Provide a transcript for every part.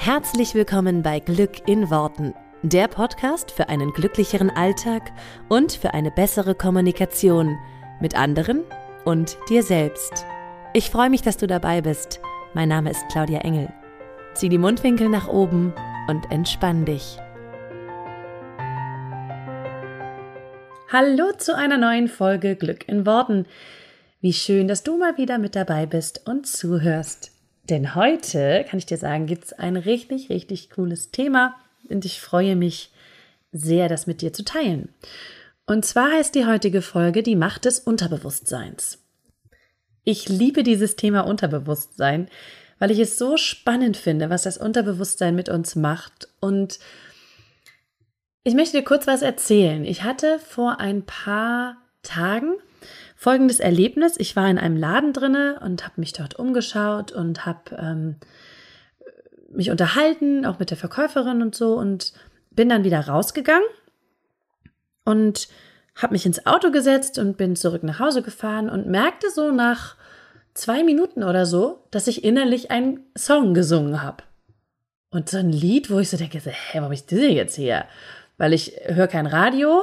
Herzlich willkommen bei Glück in Worten, der Podcast für einen glücklicheren Alltag und für eine bessere Kommunikation mit anderen und dir selbst. Ich freue mich, dass du dabei bist. Mein Name ist Claudia Engel. Zieh die Mundwinkel nach oben und entspann dich. Hallo zu einer neuen Folge Glück in Worten. Wie schön, dass du mal wieder mit dabei bist und zuhörst. Denn heute, kann ich dir sagen, gibt es ein richtig, richtig cooles Thema und ich freue mich sehr, das mit dir zu teilen. Und zwar heißt die heutige Folge die Macht des Unterbewusstseins. Ich liebe dieses Thema Unterbewusstsein, weil ich es so spannend finde, was das Unterbewusstsein mit uns macht. Und ich möchte dir kurz was erzählen. Ich hatte vor ein paar Tagen folgendes Erlebnis. Ich war in einem Laden drinne und habe mich dort umgeschaut und habe ähm, mich unterhalten, auch mit der Verkäuferin und so und bin dann wieder rausgegangen und habe mich ins Auto gesetzt und bin zurück nach Hause gefahren und merkte so nach zwei Minuten oder so, dass ich innerlich einen Song gesungen habe. Und so ein Lied, wo ich so denke, hä, warum ist das jetzt hier? Weil ich höre kein Radio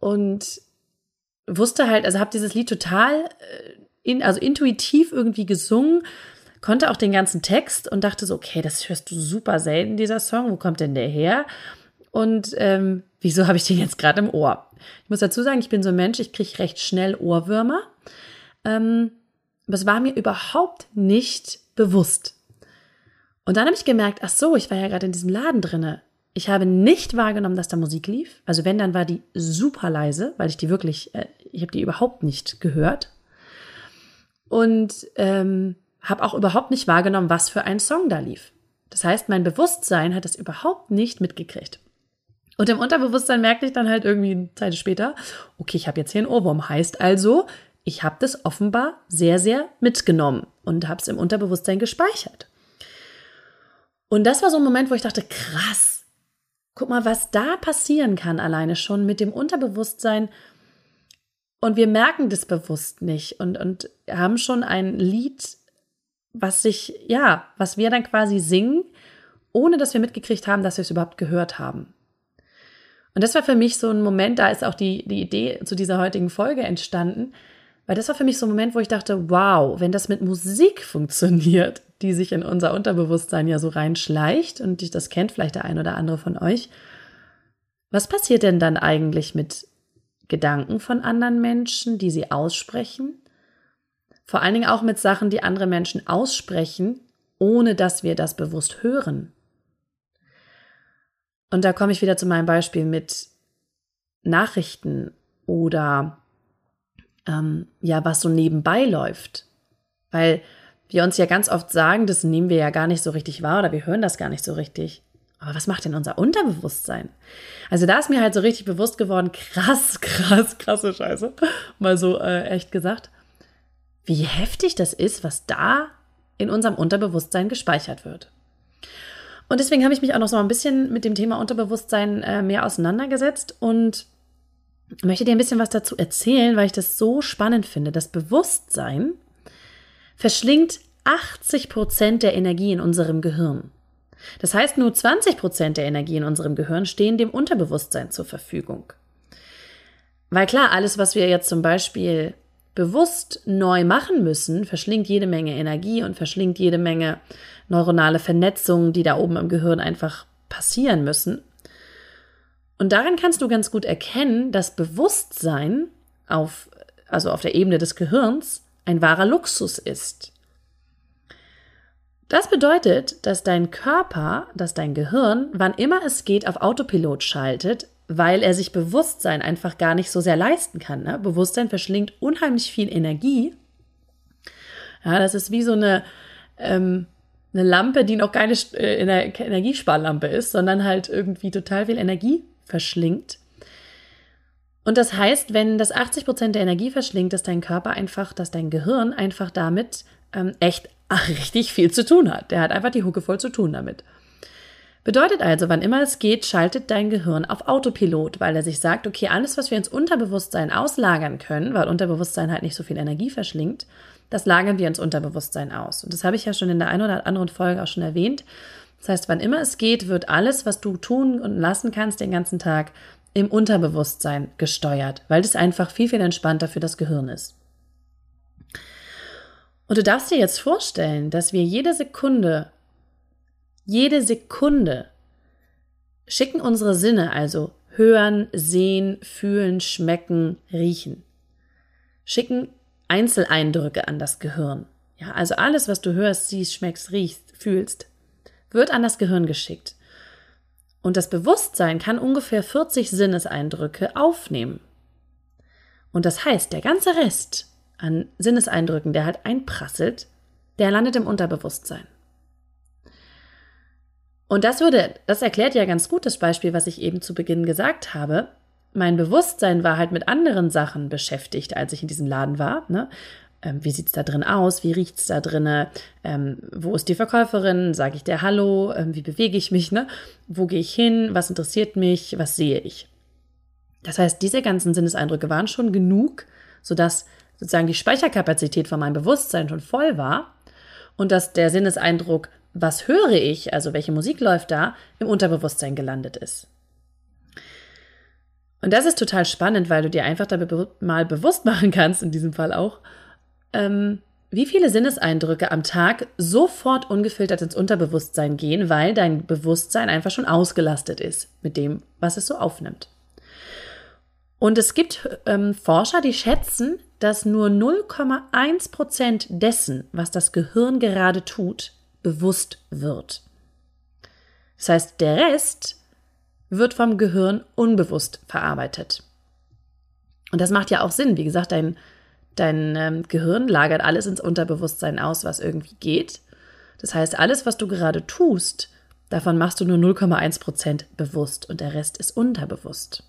und wusste halt, also habe dieses Lied total, äh, in, also intuitiv irgendwie gesungen, konnte auch den ganzen Text und dachte so, okay, das hörst du super selten, dieser Song, wo kommt denn der her? Und ähm, wieso habe ich den jetzt gerade im Ohr? Ich muss dazu sagen, ich bin so ein Mensch, ich kriege recht schnell Ohrwürmer. Ähm, aber es war mir überhaupt nicht bewusst. Und dann habe ich gemerkt, ach so, ich war ja gerade in diesem Laden drinne. Ich habe nicht wahrgenommen, dass da Musik lief. Also wenn, dann war die super leise, weil ich die wirklich, äh, ich habe die überhaupt nicht gehört. Und ähm, habe auch überhaupt nicht wahrgenommen, was für ein Song da lief. Das heißt, mein Bewusstsein hat das überhaupt nicht mitgekriegt. Und im Unterbewusstsein merkte ich dann halt irgendwie eine Zeit später, okay, ich habe jetzt hier einen Ohrwurm. Heißt also, ich habe das offenbar sehr, sehr mitgenommen und habe es im Unterbewusstsein gespeichert. Und das war so ein Moment, wo ich dachte, krass, Guck mal, was da passieren kann alleine schon mit dem Unterbewusstsein. Und wir merken das bewusst nicht und, und haben schon ein Lied, was sich, ja, was wir dann quasi singen, ohne dass wir mitgekriegt haben, dass wir es überhaupt gehört haben. Und das war für mich so ein Moment, da ist auch die, die Idee zu dieser heutigen Folge entstanden, weil das war für mich so ein Moment, wo ich dachte, wow, wenn das mit Musik funktioniert, die sich in unser Unterbewusstsein ja so reinschleicht und das kennt vielleicht der ein oder andere von euch. Was passiert denn dann eigentlich mit Gedanken von anderen Menschen, die sie aussprechen? Vor allen Dingen auch mit Sachen, die andere Menschen aussprechen, ohne dass wir das bewusst hören. Und da komme ich wieder zu meinem Beispiel mit Nachrichten oder ähm, ja, was so nebenbei läuft. Weil wir uns ja ganz oft sagen, das nehmen wir ja gar nicht so richtig wahr oder wir hören das gar nicht so richtig. Aber was macht denn unser Unterbewusstsein? Also da ist mir halt so richtig bewusst geworden, krass, krass, krasse Scheiße, mal so äh, echt gesagt, wie heftig das ist, was da in unserem Unterbewusstsein gespeichert wird. Und deswegen habe ich mich auch noch so ein bisschen mit dem Thema Unterbewusstsein äh, mehr auseinandergesetzt und möchte dir ein bisschen was dazu erzählen, weil ich das so spannend finde. Das Bewusstsein verschlingt 80 Prozent der Energie in unserem Gehirn. Das heißt, nur 20 Prozent der Energie in unserem Gehirn stehen dem Unterbewusstsein zur Verfügung. Weil klar, alles, was wir jetzt zum Beispiel bewusst neu machen müssen, verschlingt jede Menge Energie und verschlingt jede Menge neuronale Vernetzungen, die da oben im Gehirn einfach passieren müssen. Und daran kannst du ganz gut erkennen, dass Bewusstsein auf, also auf der Ebene des Gehirns ein wahrer Luxus ist. Das bedeutet, dass dein Körper, dass dein Gehirn, wann immer es geht, auf Autopilot schaltet, weil er sich Bewusstsein einfach gar nicht so sehr leisten kann. Ne? Bewusstsein verschlingt unheimlich viel Energie. Ja, das ist wie so eine, ähm, eine Lampe, die noch keine äh, Energiesparlampe ist, sondern halt irgendwie total viel Energie verschlingt. Und das heißt, wenn das 80 Prozent der Energie verschlingt, dass dein Körper einfach, dass dein Gehirn einfach damit ähm, echt ach, richtig viel zu tun hat. Der hat einfach die Hucke voll zu tun damit. Bedeutet also, wann immer es geht, schaltet dein Gehirn auf Autopilot, weil er sich sagt, okay, alles, was wir ins Unterbewusstsein auslagern können, weil Unterbewusstsein halt nicht so viel Energie verschlingt, das lagern wir ins Unterbewusstsein aus. Und das habe ich ja schon in der einen oder anderen Folge auch schon erwähnt, Das heißt, wann immer es geht, wird alles, was du tun und lassen kannst den ganzen Tag, im Unterbewusstsein gesteuert, weil das einfach viel, viel entspannter für das Gehirn ist. Und du darfst dir jetzt vorstellen, dass wir jede Sekunde, jede Sekunde schicken unsere Sinne, also hören, sehen, fühlen, schmecken, riechen, schicken Einzeleindrücke an das Gehirn. Ja, also alles, was du hörst, siehst, schmeckst, riechst, fühlst, wird an das Gehirn geschickt. Und das Bewusstsein kann ungefähr 40 Sinneseindrücke aufnehmen. Und das heißt, der ganze Rest an Sinneseindrücken, der halt einprasselt, der landet im Unterbewusstsein. Und das würde, das erklärt ja ganz gut das Beispiel, was ich eben zu Beginn gesagt habe. Mein Bewusstsein war halt mit anderen Sachen beschäftigt, als ich in diesem Laden war. Ne? Ähm, wie sieht's da drin aus? Wie riecht's da drinne? Ähm, wo ist die Verkäuferin? Sage ich der Hallo? Ähm, wie bewege ich mich? Ne? Wo gehe ich hin? Was interessiert mich? Was sehe ich? Das heißt, diese ganzen Sinneseindrücke waren schon genug, sodass sozusagen die Speicherkapazität von meinem Bewusstsein schon voll war und dass der Sinneseindruck, was höre ich, also welche Musik läuft da, im Unterbewusstsein gelandet ist. Und das ist total spannend, weil du dir einfach da mal bewusst machen kannst, in diesem Fall auch, ähm, wie viele Sinneseindrücke am Tag sofort ungefiltert ins Unterbewusstsein gehen, weil dein Bewusstsein einfach schon ausgelastet ist mit dem, was es so aufnimmt. Und es gibt ähm, Forscher, die schätzen, dass nur 0,1 Prozent dessen, was das Gehirn gerade tut, bewusst wird. Das heißt, der Rest wird vom Gehirn unbewusst verarbeitet. Und das macht ja auch Sinn. Wie gesagt, dein, dein ähm, Gehirn lagert alles ins Unterbewusstsein aus, was irgendwie geht. Das heißt, alles, was du gerade tust, davon machst du nur 0,1 Prozent bewusst und der Rest ist unterbewusst.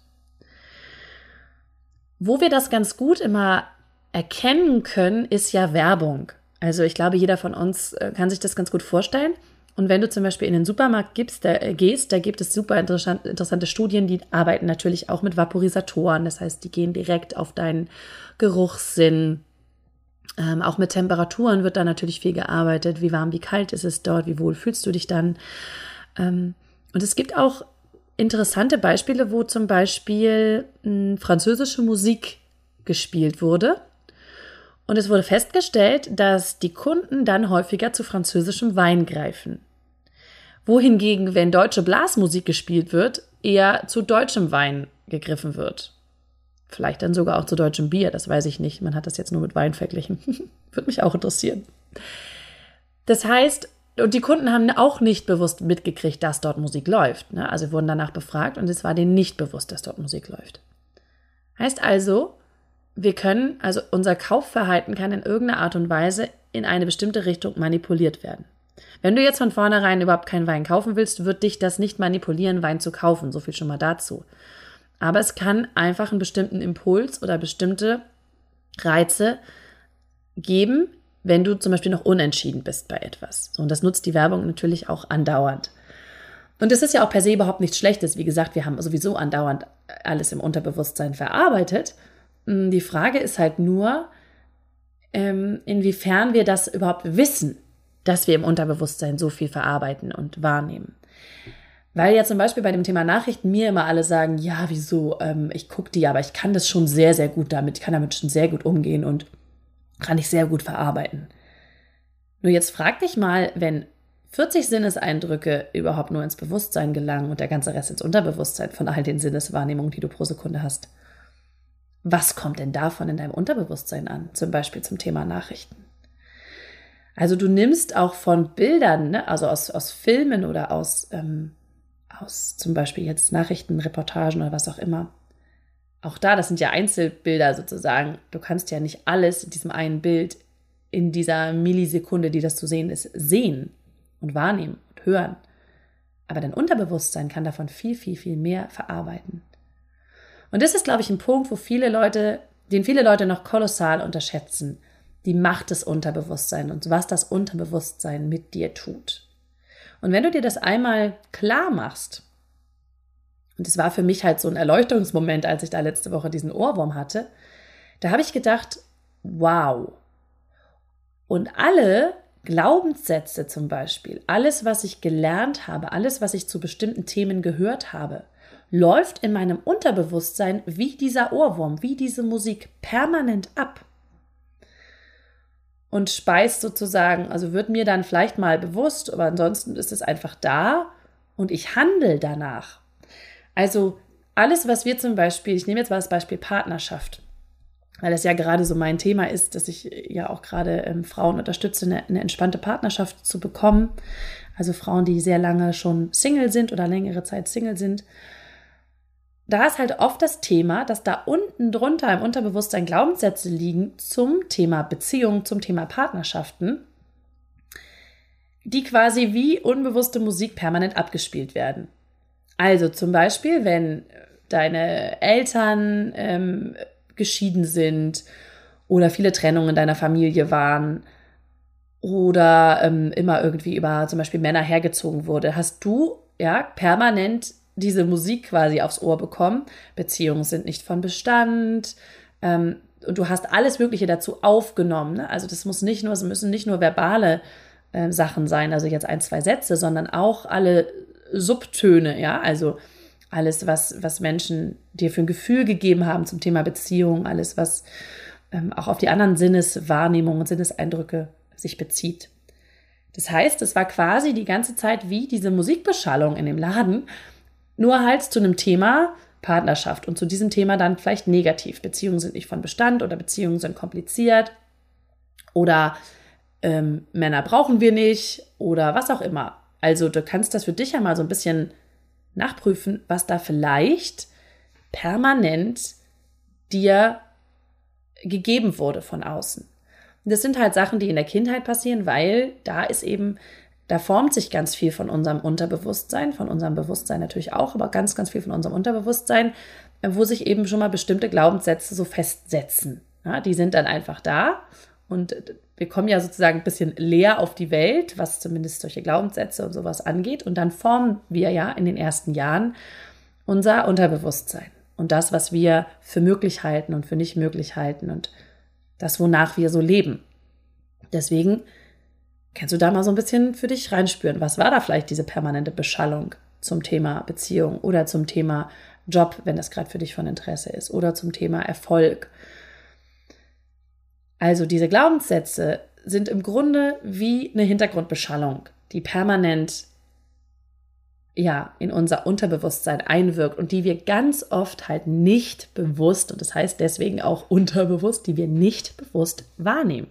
Wo wir das ganz gut immer erkennen können, ist ja Werbung. Also ich glaube, jeder von uns äh, kann sich das ganz gut vorstellen. Und wenn du zum Beispiel in den Supermarkt gibst, da, äh, gehst, da gibt es super interessant, interessante Studien, die arbeiten natürlich auch mit Vaporisatoren. Das heißt, die gehen direkt auf deinen Geruchssinn. Ähm, auch mit Temperaturen wird da natürlich viel gearbeitet. Wie warm, wie kalt ist es dort? Wie wohl fühlst du dich dann? Ähm, und es gibt auch interessante Beispiele, wo zum Beispiel mh, hm, französische Musik gespielt wurde. Und es wurde festgestellt, dass die Kunden dann häufiger zu französischem Wein greifen. Wohingegen, wenn deutsche Blasmusik gespielt wird, eher zu deutschem Wein gegriffen wird. Vielleicht dann sogar auch zu deutschem Bier, das weiß ich nicht. Man hat das jetzt nur mit Wein verglichen. Würde mich auch interessieren. Das heißt, und die Kunden haben auch nicht bewusst mitgekriegt, dass dort Musik läuft. Ne? Also wurden danach befragt und es war denen nicht bewusst, dass dort Musik läuft. Heißt also, wir können, also unser Kaufverhalten kann in irgendeiner Art und Weise in eine bestimmte Richtung manipuliert werden. Wenn du jetzt von vornherein überhaupt keinen Wein kaufen willst, wird dich das nicht manipulieren, Wein zu kaufen. So viel schon mal dazu. Aber es kann einfach einen bestimmten Impuls oder bestimmte Reize geben, wenn du zum Beispiel noch unentschieden bist bei etwas. So, und das nutzt die Werbung natürlich auch andauernd. Und es ist ja auch per se überhaupt nichts Schlechtes. Wie gesagt, wir haben sowieso andauernd alles im Unterbewusstsein verarbeitet. Hm, die Frage ist halt nur, ähm, inwiefern wir das überhaupt wissen, dass wir im Unterbewusstsein so viel verarbeiten und wahrnehmen. Weil ja zum Beispiel bei dem Thema Nachrichten mir immer alle sagen, ja, wieso, ähm, ich gucke die, aber ich kann das schon sehr, sehr gut damit, ich kann damit schon sehr gut umgehen und kann ich sehr gut verarbeiten. Nur jetzt frag dich mal, wenn 40 Sinneseindrücke überhaupt nur ins Bewusstsein gelangen und der ganze Rest ins Unterbewusstsein von all den Sinneswahrnehmungen, die du pro Sekunde hast. Was kommt denn davon in deinem Unterbewusstsein an? Zum Beispiel zum Thema Nachrichten. Also du nimmst auch von Bildern, ne, also aus, aus Filmen oder aus, ähm, aus zum Beispiel jetzt Nachrichten, Reportagen oder was auch immer, auch da, das sind ja Einzelbilder sozusagen. Du kannst ja nicht alles in diesem einen Bild in dieser Millisekunde, die das zu sehen ist, sehen und wahrnehmen und hören. Aber dein Unterbewusstsein kann davon viel, viel, viel mehr verarbeiten. Und das ist, glaube ich, ein Punkt, wo viele Leute, den viele Leute noch kolossal unterschätzen. Die Macht des Unterbewusstseins und was das Unterbewusstsein mit dir tut. Und wenn du dir das einmal klar machst, und es war für mich halt so ein Erleuchtungsmoment, als ich da letzte Woche diesen Ohrwurm hatte. Da habe ich gedacht, wow. Und alle Glaubenssätze zum Beispiel, alles, was ich gelernt habe, alles, was ich zu bestimmten Themen gehört habe, läuft in meinem Unterbewusstsein wie dieser Ohrwurm, wie diese Musik permanent ab. Und speist sozusagen, also wird mir dann vielleicht mal bewusst, aber ansonsten ist es einfach da und ich handle danach. Also alles, was wir zum Beispiel, ich nehme jetzt mal das Beispiel Partnerschaft weil das ja gerade so mein Thema ist, dass ich ja auch gerade ähm, Frauen unterstütze, eine, eine, entspannte Partnerschaft zu bekommen. Also Frauen, die sehr lange schon Single sind oder längere Zeit Single sind. Da ist halt oft das Thema, dass da unten drunter im Unterbewusstsein Glaubenssätze liegen zum Thema Beziehung, zum Thema Partnerschaften, die quasi wie unbewusste Musik permanent abgespielt werden. Also zum Beispiel, wenn deine Eltern ähm, geschieden sind oder viele Trennungen in deiner Familie waren oder ähm, immer irgendwie über zum Beispiel Männer hergezogen wurde, hast du ja permanent diese Musik quasi aufs Ohr bekommen. Beziehungen sind nicht von Bestand. Ähm, und du hast alles Mögliche dazu aufgenommen. Ne? Also das muss nicht nur, es müssen nicht nur verbale äh, Sachen sein, also jetzt ein, zwei Sätze, sondern auch alle Subtöne, ja, also alles, was, was Menschen dir für ein Gefühl gegeben haben zum Thema Beziehung, alles, was ähm, auch auf die anderen Sinneswahrnehmungen und Sinneseindrücke sich bezieht. Das heißt, es war quasi die ganze Zeit wie diese Musikbeschallung in dem Laden, nur halt zu einem Thema Partnerschaft und zu diesem Thema dann vielleicht negativ. Beziehungen sind nicht von Bestand oder Beziehungen sind kompliziert oder ähm, Männer brauchen wir nicht oder was auch immer. Also du kannst das für dich ja mal so ein bisschen nachprüfen, was da vielleicht permanent dir gegeben wurde von außen. Und das sind halt Sachen, die in der Kindheit passieren, weil da ist eben, da formt sich ganz viel von unserem Unterbewusstsein, von unserem Bewusstsein natürlich auch, aber ganz, ganz viel von unserem Unterbewusstsein, wo sich eben schon mal bestimmte Glaubenssätze so festsetzen. Ja, die sind dann einfach da und wir kommen ja sozusagen ein bisschen leer auf die Welt, was zumindest solche Glaubenssätze und sowas angeht. Und dann formen wir ja in den ersten Jahren unser Unterbewusstsein und das, was wir für möglich halten und für nicht möglich halten und das, wonach wir so leben. Deswegen kannst du da mal so ein bisschen für dich reinspüren. Was war da vielleicht diese permanente Beschallung zum Thema Beziehung oder zum Thema Job, wenn das gerade für dich von Interesse ist, oder zum Thema Erfolg also diese Glaubenssätze sind im Grunde wie eine Hintergrundbeschallung, die permanent ja, in unser Unterbewusstsein einwirkt und die wir ganz oft halt nicht bewusst, und das heißt deswegen auch unterbewusst, die wir nicht bewusst wahrnehmen.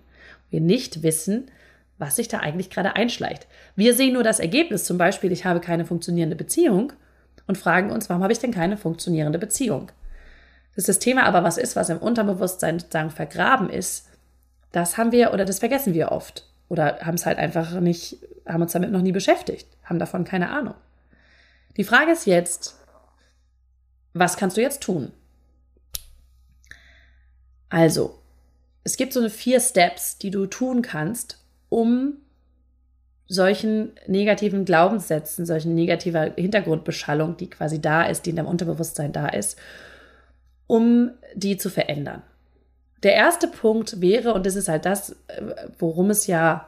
Wir nicht wissen, was sich da eigentlich gerade einschleicht. Wir sehen nur das Ergebnis, zum Beispiel, ich habe keine funktionierende Beziehung und fragen uns, warum habe ich denn keine funktionierende Beziehung? Das ist das Thema aber, was ist, was im Unterbewusstsein sozusagen vergraben ist, das haben wir oder das vergessen wir oft oder haben es halt einfach nicht, haben uns damit noch nie beschäftigt, haben davon keine Ahnung. Die Frage ist jetzt, was kannst du jetzt tun? Also, es gibt so eine vier Steps, die du tun kannst, um solchen negativen Glaubenssätzen, solchen negativer Hintergrundbeschallung, die quasi da ist, die in deinem Unterbewusstsein da ist, um die zu verändern der erste Punkt wäre, und das ist halt das, äh, worum es ja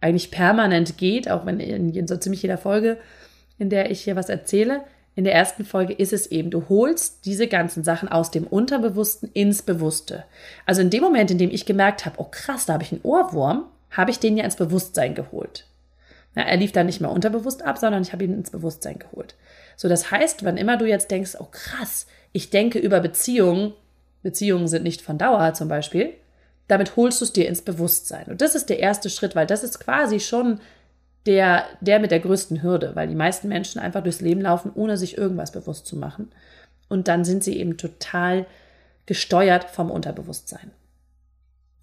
eigentlich permanent geht, auch wenn in, so ziemlich jeder Folge, in der ich hier was erzähle, in der ersten Folge ist es eben, du holst diese ganzen Sachen aus dem Unterbewussten ins Bewusste. Also in dem Moment, in dem ich gemerkt habe, oh krass, da habe ich einen Ohrwurm, habe ich den ja ins Bewusstsein geholt. Na, er lief dann nicht mehr unterbewusst ab, sondern ich habe ihn ins Bewusstsein geholt. So, das heißt, wann immer du jetzt denkst, oh krass, ich denke über Beziehungen Beziehungen sind nicht von Dauer zum Beispiel, damit holst du es dir ins Bewusstsein. Und das ist der erste Schritt, weil das ist quasi schon der, der mit der größten Hürde, weil die meisten Menschen einfach durchs Leben laufen, ohne sich irgendwas bewusst zu machen. Und dann sind sie eben total gesteuert vom Unterbewusstsein.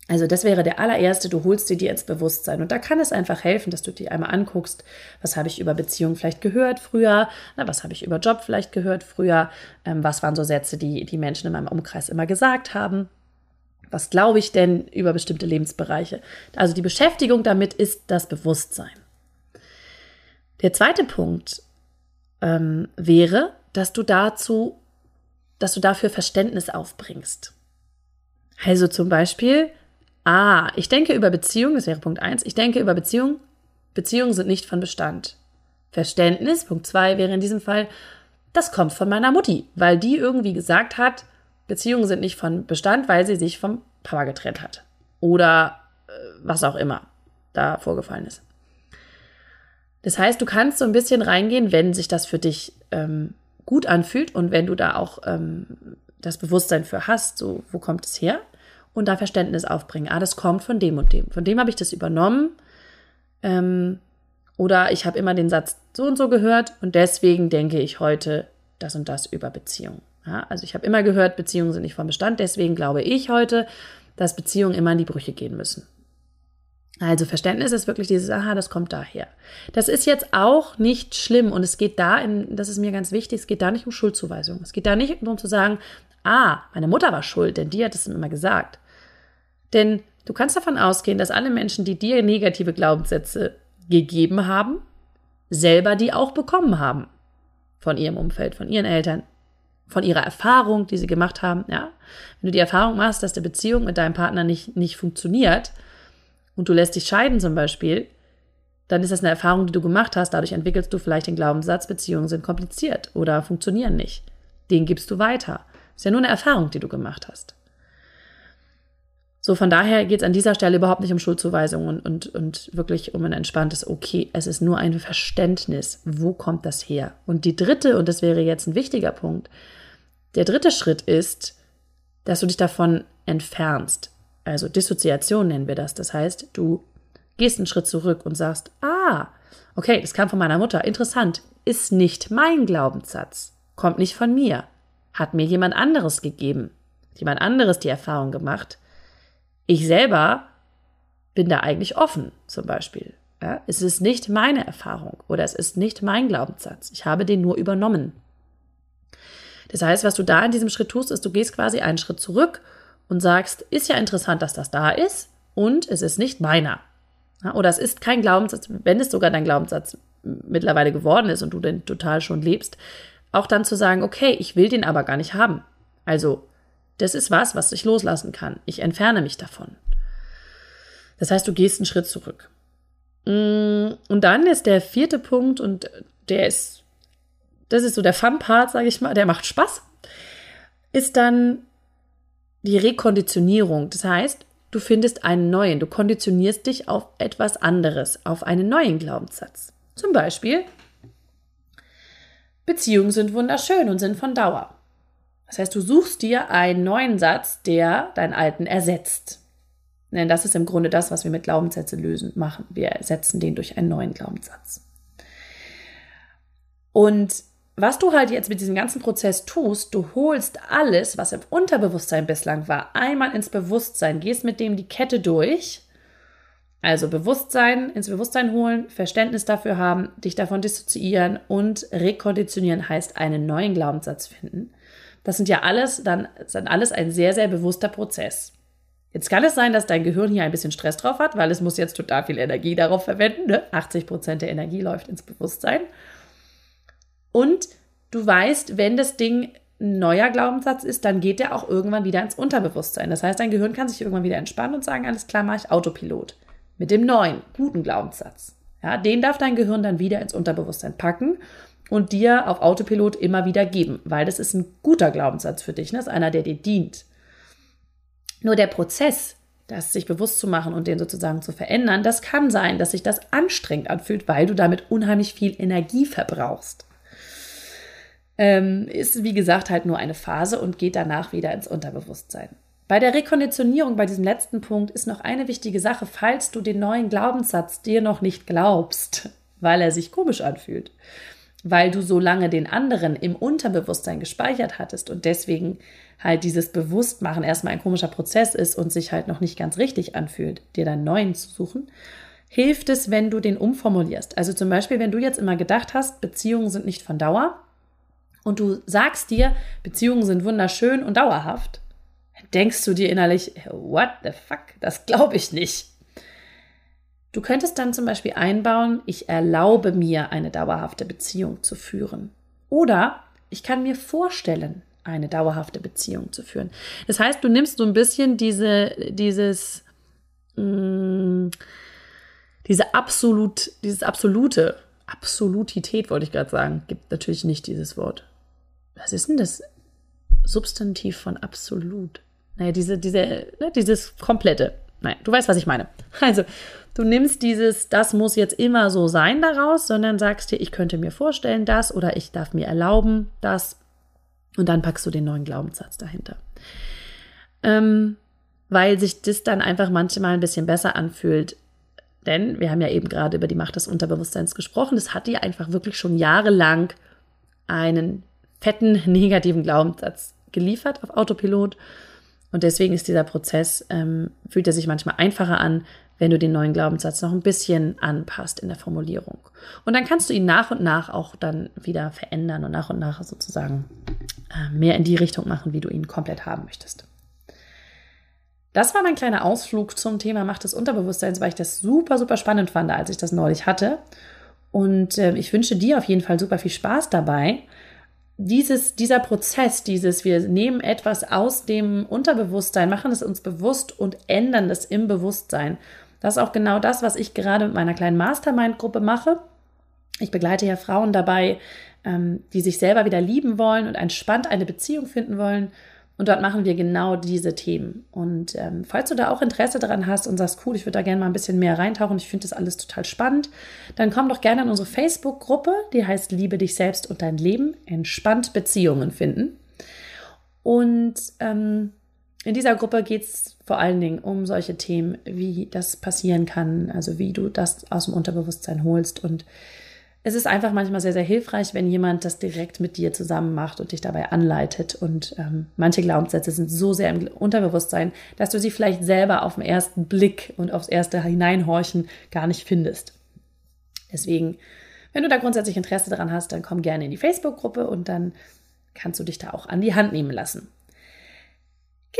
Also das wäre der allererste, du holst dir die ins Bewusstsein. Und da kann es einfach helfen, dass du dir einmal anguckst, was habe ich über Beziehungen vielleicht gehört früher, na, was habe ich über Job vielleicht gehört früher, ähm, was waren so Sätze, die die Menschen in meinem Umkreis immer gesagt haben. Was glaube ich denn über bestimmte Lebensbereiche? Also die Beschäftigung damit ist das Bewusstsein. Der zweite Punkt ähm, wäre, dass du dazu, dass du dafür Verständnis aufbringst. Also zum Beispiel, Ah, ich denke über Beziehungen, das wäre Punkt 1, ich denke über Beziehungen, Beziehungen sind nicht von Bestand. Verständnis, Punkt 2 wäre in diesem Fall, das kommt von meiner Mutti, weil die irgendwie gesagt hat, Beziehungen sind nicht von Bestand, weil sie sich vom Papa getrennt hat. Oder äh, was auch immer da vorgefallen ist. Das heißt, du kannst so ein bisschen reingehen, wenn sich das für dich ähm, gut anfühlt und wenn du da auch ähm, das Bewusstsein für hast, so wo kommt es her? Und da Verständnis aufbringen. Ah, das kommt von dem und dem. Von dem habe ich das übernommen. Ähm, oder ich habe immer den Satz so und so gehört und deswegen denke ich heute das und das über Beziehungen. Ja, also ich habe immer gehört, Beziehungen sind nicht vom Bestand, deswegen glaube ich heute, dass Beziehungen immer in die Brüche gehen müssen. Also Verständnis ist wirklich dieses, aha, das kommt daher. Das ist jetzt auch nicht schlimm und es geht da, in, das ist mir ganz wichtig, es geht da nicht um Schuldzuweisung. Es geht da nicht darum zu sagen, ah, meine Mutter war schuld, denn die hat es immer gesagt. Denn du kannst davon ausgehen, dass alle Menschen, die dir negative Glaubenssätze gegeben haben, selber die auch bekommen haben. Von ihrem Umfeld, von ihren Eltern, von ihrer Erfahrung, die sie gemacht haben, ja. Wenn du die Erfahrung machst, dass die Beziehung mit deinem Partner nicht, nicht funktioniert und du lässt dich scheiden zum Beispiel, dann ist das eine Erfahrung, die du gemacht hast. Dadurch entwickelst du vielleicht den Glaubenssatz, Beziehungen sind kompliziert oder funktionieren nicht. Den gibst du weiter. Ist ja nur eine Erfahrung, die du gemacht hast. So, von daher geht es an dieser Stelle überhaupt nicht um Schuldzuweisungen und, und, und wirklich um ein entspanntes Okay. Es ist nur ein Verständnis. Wo kommt das her? Und die dritte, und das wäre jetzt ein wichtiger Punkt, der dritte Schritt ist, dass du dich davon entfernst. Also Dissoziation nennen wir das. Das heißt, du gehst einen Schritt zurück und sagst, ah, okay, das kam von meiner Mutter. Interessant. Ist nicht mein Glaubenssatz. Kommt nicht von mir. Hat mir jemand anderes gegeben. Jemand anderes die Erfahrung gemacht ich selber bin da eigentlich offen, zum Beispiel. Ja, es ist nicht meine Erfahrung oder es ist nicht mein Glaubenssatz. Ich habe den nur übernommen. Das heißt, was du da in diesem Schritt tust, ist, du gehst quasi einen Schritt zurück und sagst, ist ja interessant, dass das da ist und es ist nicht meiner. Ja, oder es ist kein Glaubenssatz, wenn es sogar dein Glaubenssatz mittlerweile geworden ist und du den total schon lebst, auch dann zu sagen, okay, ich will den aber gar nicht haben. Also das ist was, was ich loslassen kann. Ich entferne mich davon. Das heißt, du gehst einen Schritt zurück. Mm, und dann ist der vierte Punkt, und der ist, das ist so der Fun-Part, sage ich mal, der macht Spaß, ist dann die Rekonditionierung. Das heißt, du findest einen neuen, du konditionierst dich auf etwas anderes, auf einen neuen Glaubenssatz. Zum Beispiel, Beziehungen sind wunderschön und sind von Dauer. Das heißt, du suchst dir einen neuen Satz, der deinen alten ersetzt. Denn das ist im Grunde das, was wir mit Glaubenssätzen lösen, machen. Wir ersetzen den durch einen neuen Glaubenssatz. Und was du halt jetzt mit diesem ganzen Prozess tust, du holst alles, was im Unterbewusstsein bislang war, einmal ins Bewusstsein, gehst mit dem die Kette durch. Also Bewusstsein ins Bewusstsein holen, Verständnis dafür haben, dich davon dissoziieren und rekonditionieren heißt einen neuen Glaubenssatz finden. Das sind ja alles dann sind alles ein sehr, sehr bewusster Prozess. Jetzt kann es sein, dass dein Gehirn hier ein bisschen Stress drauf hat, weil es muss jetzt total viel Energie darauf verwenden. Ne? 80 Prozent der Energie läuft ins Bewusstsein. Und du weißt, wenn das Ding ein neuer Glaubenssatz ist, dann geht der auch irgendwann wieder ins Unterbewusstsein. Das heißt, dein Gehirn kann sich irgendwann wieder entspannen und sagen, alles klar, mache ich Autopilot. Mit dem neuen, guten Glaubenssatz. Ja, den darf dein Gehirn dann wieder ins Unterbewusstsein packen und dir auf Autopilot immer wieder geben, weil das ist ein guter Glaubenssatz für dich, ne? das ist einer, der dir dient. Nur der Prozess, das sich bewusst zu machen und den sozusagen zu verändern, das kann sein, dass sich das anstrengend anfühlt, weil du damit unheimlich viel Energie verbrauchst. Ähm, ist, wie gesagt, halt nur eine Phase und geht danach wieder ins Unterbewusstsein. Bei der Rekonditionierung, bei diesem letzten Punkt, ist noch eine wichtige Sache, falls du den neuen Glaubenssatz dir noch nicht glaubst, weil er sich komisch anfühlt weil du so lange den anderen im Unterbewusstsein gespeichert hattest und deswegen halt dieses Bewusstmachen erstmal ein komischer Prozess ist und sich halt noch nicht ganz richtig anfühlt, dir dann neuen zu suchen, hilft es, wenn du den umformulierst. Also zum Beispiel, wenn du jetzt immer gedacht hast, Beziehungen sind nicht von Dauer und du sagst dir, Beziehungen sind wunderschön und dauerhaft, denkst du dir innerlich, what the fuck, das glaube ich nicht. Du könntest dann zum Beispiel einbauen, ich erlaube mir eine dauerhafte Beziehung zu führen. Oder ich kann mir vorstellen, eine dauerhafte Beziehung zu führen. Das heißt, du nimmst so ein bisschen diese, dieses, mh, mm, diese absolut, dieses absolute, Absolutität wollte ich gerade sagen, gibt natürlich nicht dieses Wort. Was ist denn das Substantiv von absolut? Naja, diese, diese, ne, dieses komplette. Nein, du weißt, was ich meine. Also, du nimmst dieses, das muss jetzt immer so sein daraus, sondern sagst dir, ich könnte mir vorstellen, das oder ich darf mir erlauben, das. Und dann packst du den neuen Glaubenssatz dahinter. Ähm, weil sich das dann einfach manchmal ein bisschen besser anfühlt. Denn wir haben ja eben gerade über die Macht des Unterbewusstseins gesprochen. Das hat dir einfach wirklich schon jahrelang einen fetten negativen Glaubenssatz geliefert auf Autopilot. Und deswegen ist dieser Prozess, ähm, fühlt er sich manchmal einfacher an, wenn du den neuen Glaubenssatz noch ein bisschen anpasst in der Formulierung. Und dann kannst du ihn nach und nach auch dann wieder verändern und nach und nach sozusagen äh, mehr in die Richtung machen, wie du ihn komplett haben möchtest. Das war mein kleiner Ausflug zum Thema Macht des Unterbewusstseins, weil ich das super, super spannend fand, als ich das neulich hatte. Und äh, ich wünsche dir auf jeden Fall super viel Spaß dabei. Dieses, dieser Prozess, dieses, wir nehmen etwas aus dem Unterbewusstsein, machen es uns bewusst und ändern es im Bewusstsein. Das ist auch genau das, was ich gerade mit meiner kleinen Mastermind-Gruppe mache. Ich begleite ja Frauen dabei, ähm, die sich selber wieder lieben wollen und entspannt eine Beziehung finden wollen und dort machen wir genau diese Themen. Und ähm, falls du da auch Interesse daran hast und sagst, cool, ich würde da gerne mal ein bisschen mehr reintauchen, ich finde das alles total spannend, dann komm doch gerne in unsere Facebook-Gruppe, die heißt Liebe dich selbst und dein Leben, entspannt Beziehungen finden. Und ähm, in dieser Gruppe geht es vor allen Dingen um solche Themen, wie das passieren kann, also wie du das aus dem Unterbewusstsein holst und es ist einfach manchmal sehr, sehr hilfreich, wenn jemand das direkt mit dir zusammen macht und dich dabei anleitet. Und ähm, manche Glaubenssätze sind so sehr im Unterbewusstsein, dass du sie vielleicht selber auf den ersten Blick und aufs erste Hineinhorchen gar nicht findest. Deswegen, wenn du da grundsätzlich Interesse daran hast, dann komm gerne in die Facebook-Gruppe und dann kannst du dich da auch an die Hand nehmen lassen.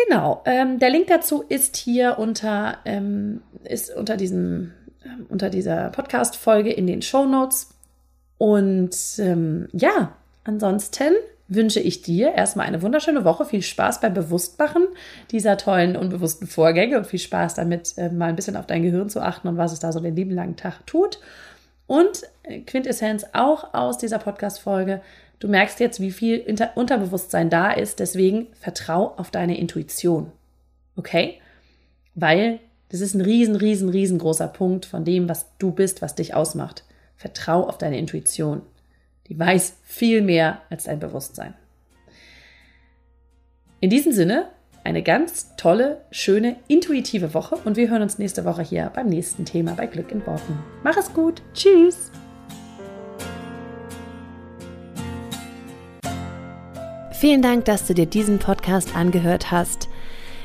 Genau, ähm, der Link dazu ist hier unter, ähm, ist unter diesem, ähm, unter dieser Podcast-Folge in den Show Notes. Und ähm, ja, ansonsten wünsche ich dir erstmal eine wunderschöne Woche. Viel Spaß beim Bewusstmachen dieser tollen unbewussten Vorgänge und viel Spaß damit, äh, mal ein bisschen auf dein Gehirn zu achten und was es da so den lieben langen Tag tut. Und äh, Quintessenz auch aus dieser Podcast-Folge. Du merkst jetzt, wie viel Inter Unterbewusstsein da ist. Deswegen vertrau auf deine Intuition. Okay? Weil das ist ein riesen, riesen, riesengroßer Punkt von dem, was du bist, was dich ausmacht. Vertrau auf deine Intuition. Die weiß viel mehr als dein Bewusstsein. In diesem Sinne, eine ganz tolle, schöne, intuitive Woche und wir hören uns nächste Woche hier beim nächsten Thema bei Glück in Worten. Mach es gut. Tschüss. Vielen Dank, dass du dir diesen Podcast angehört hast.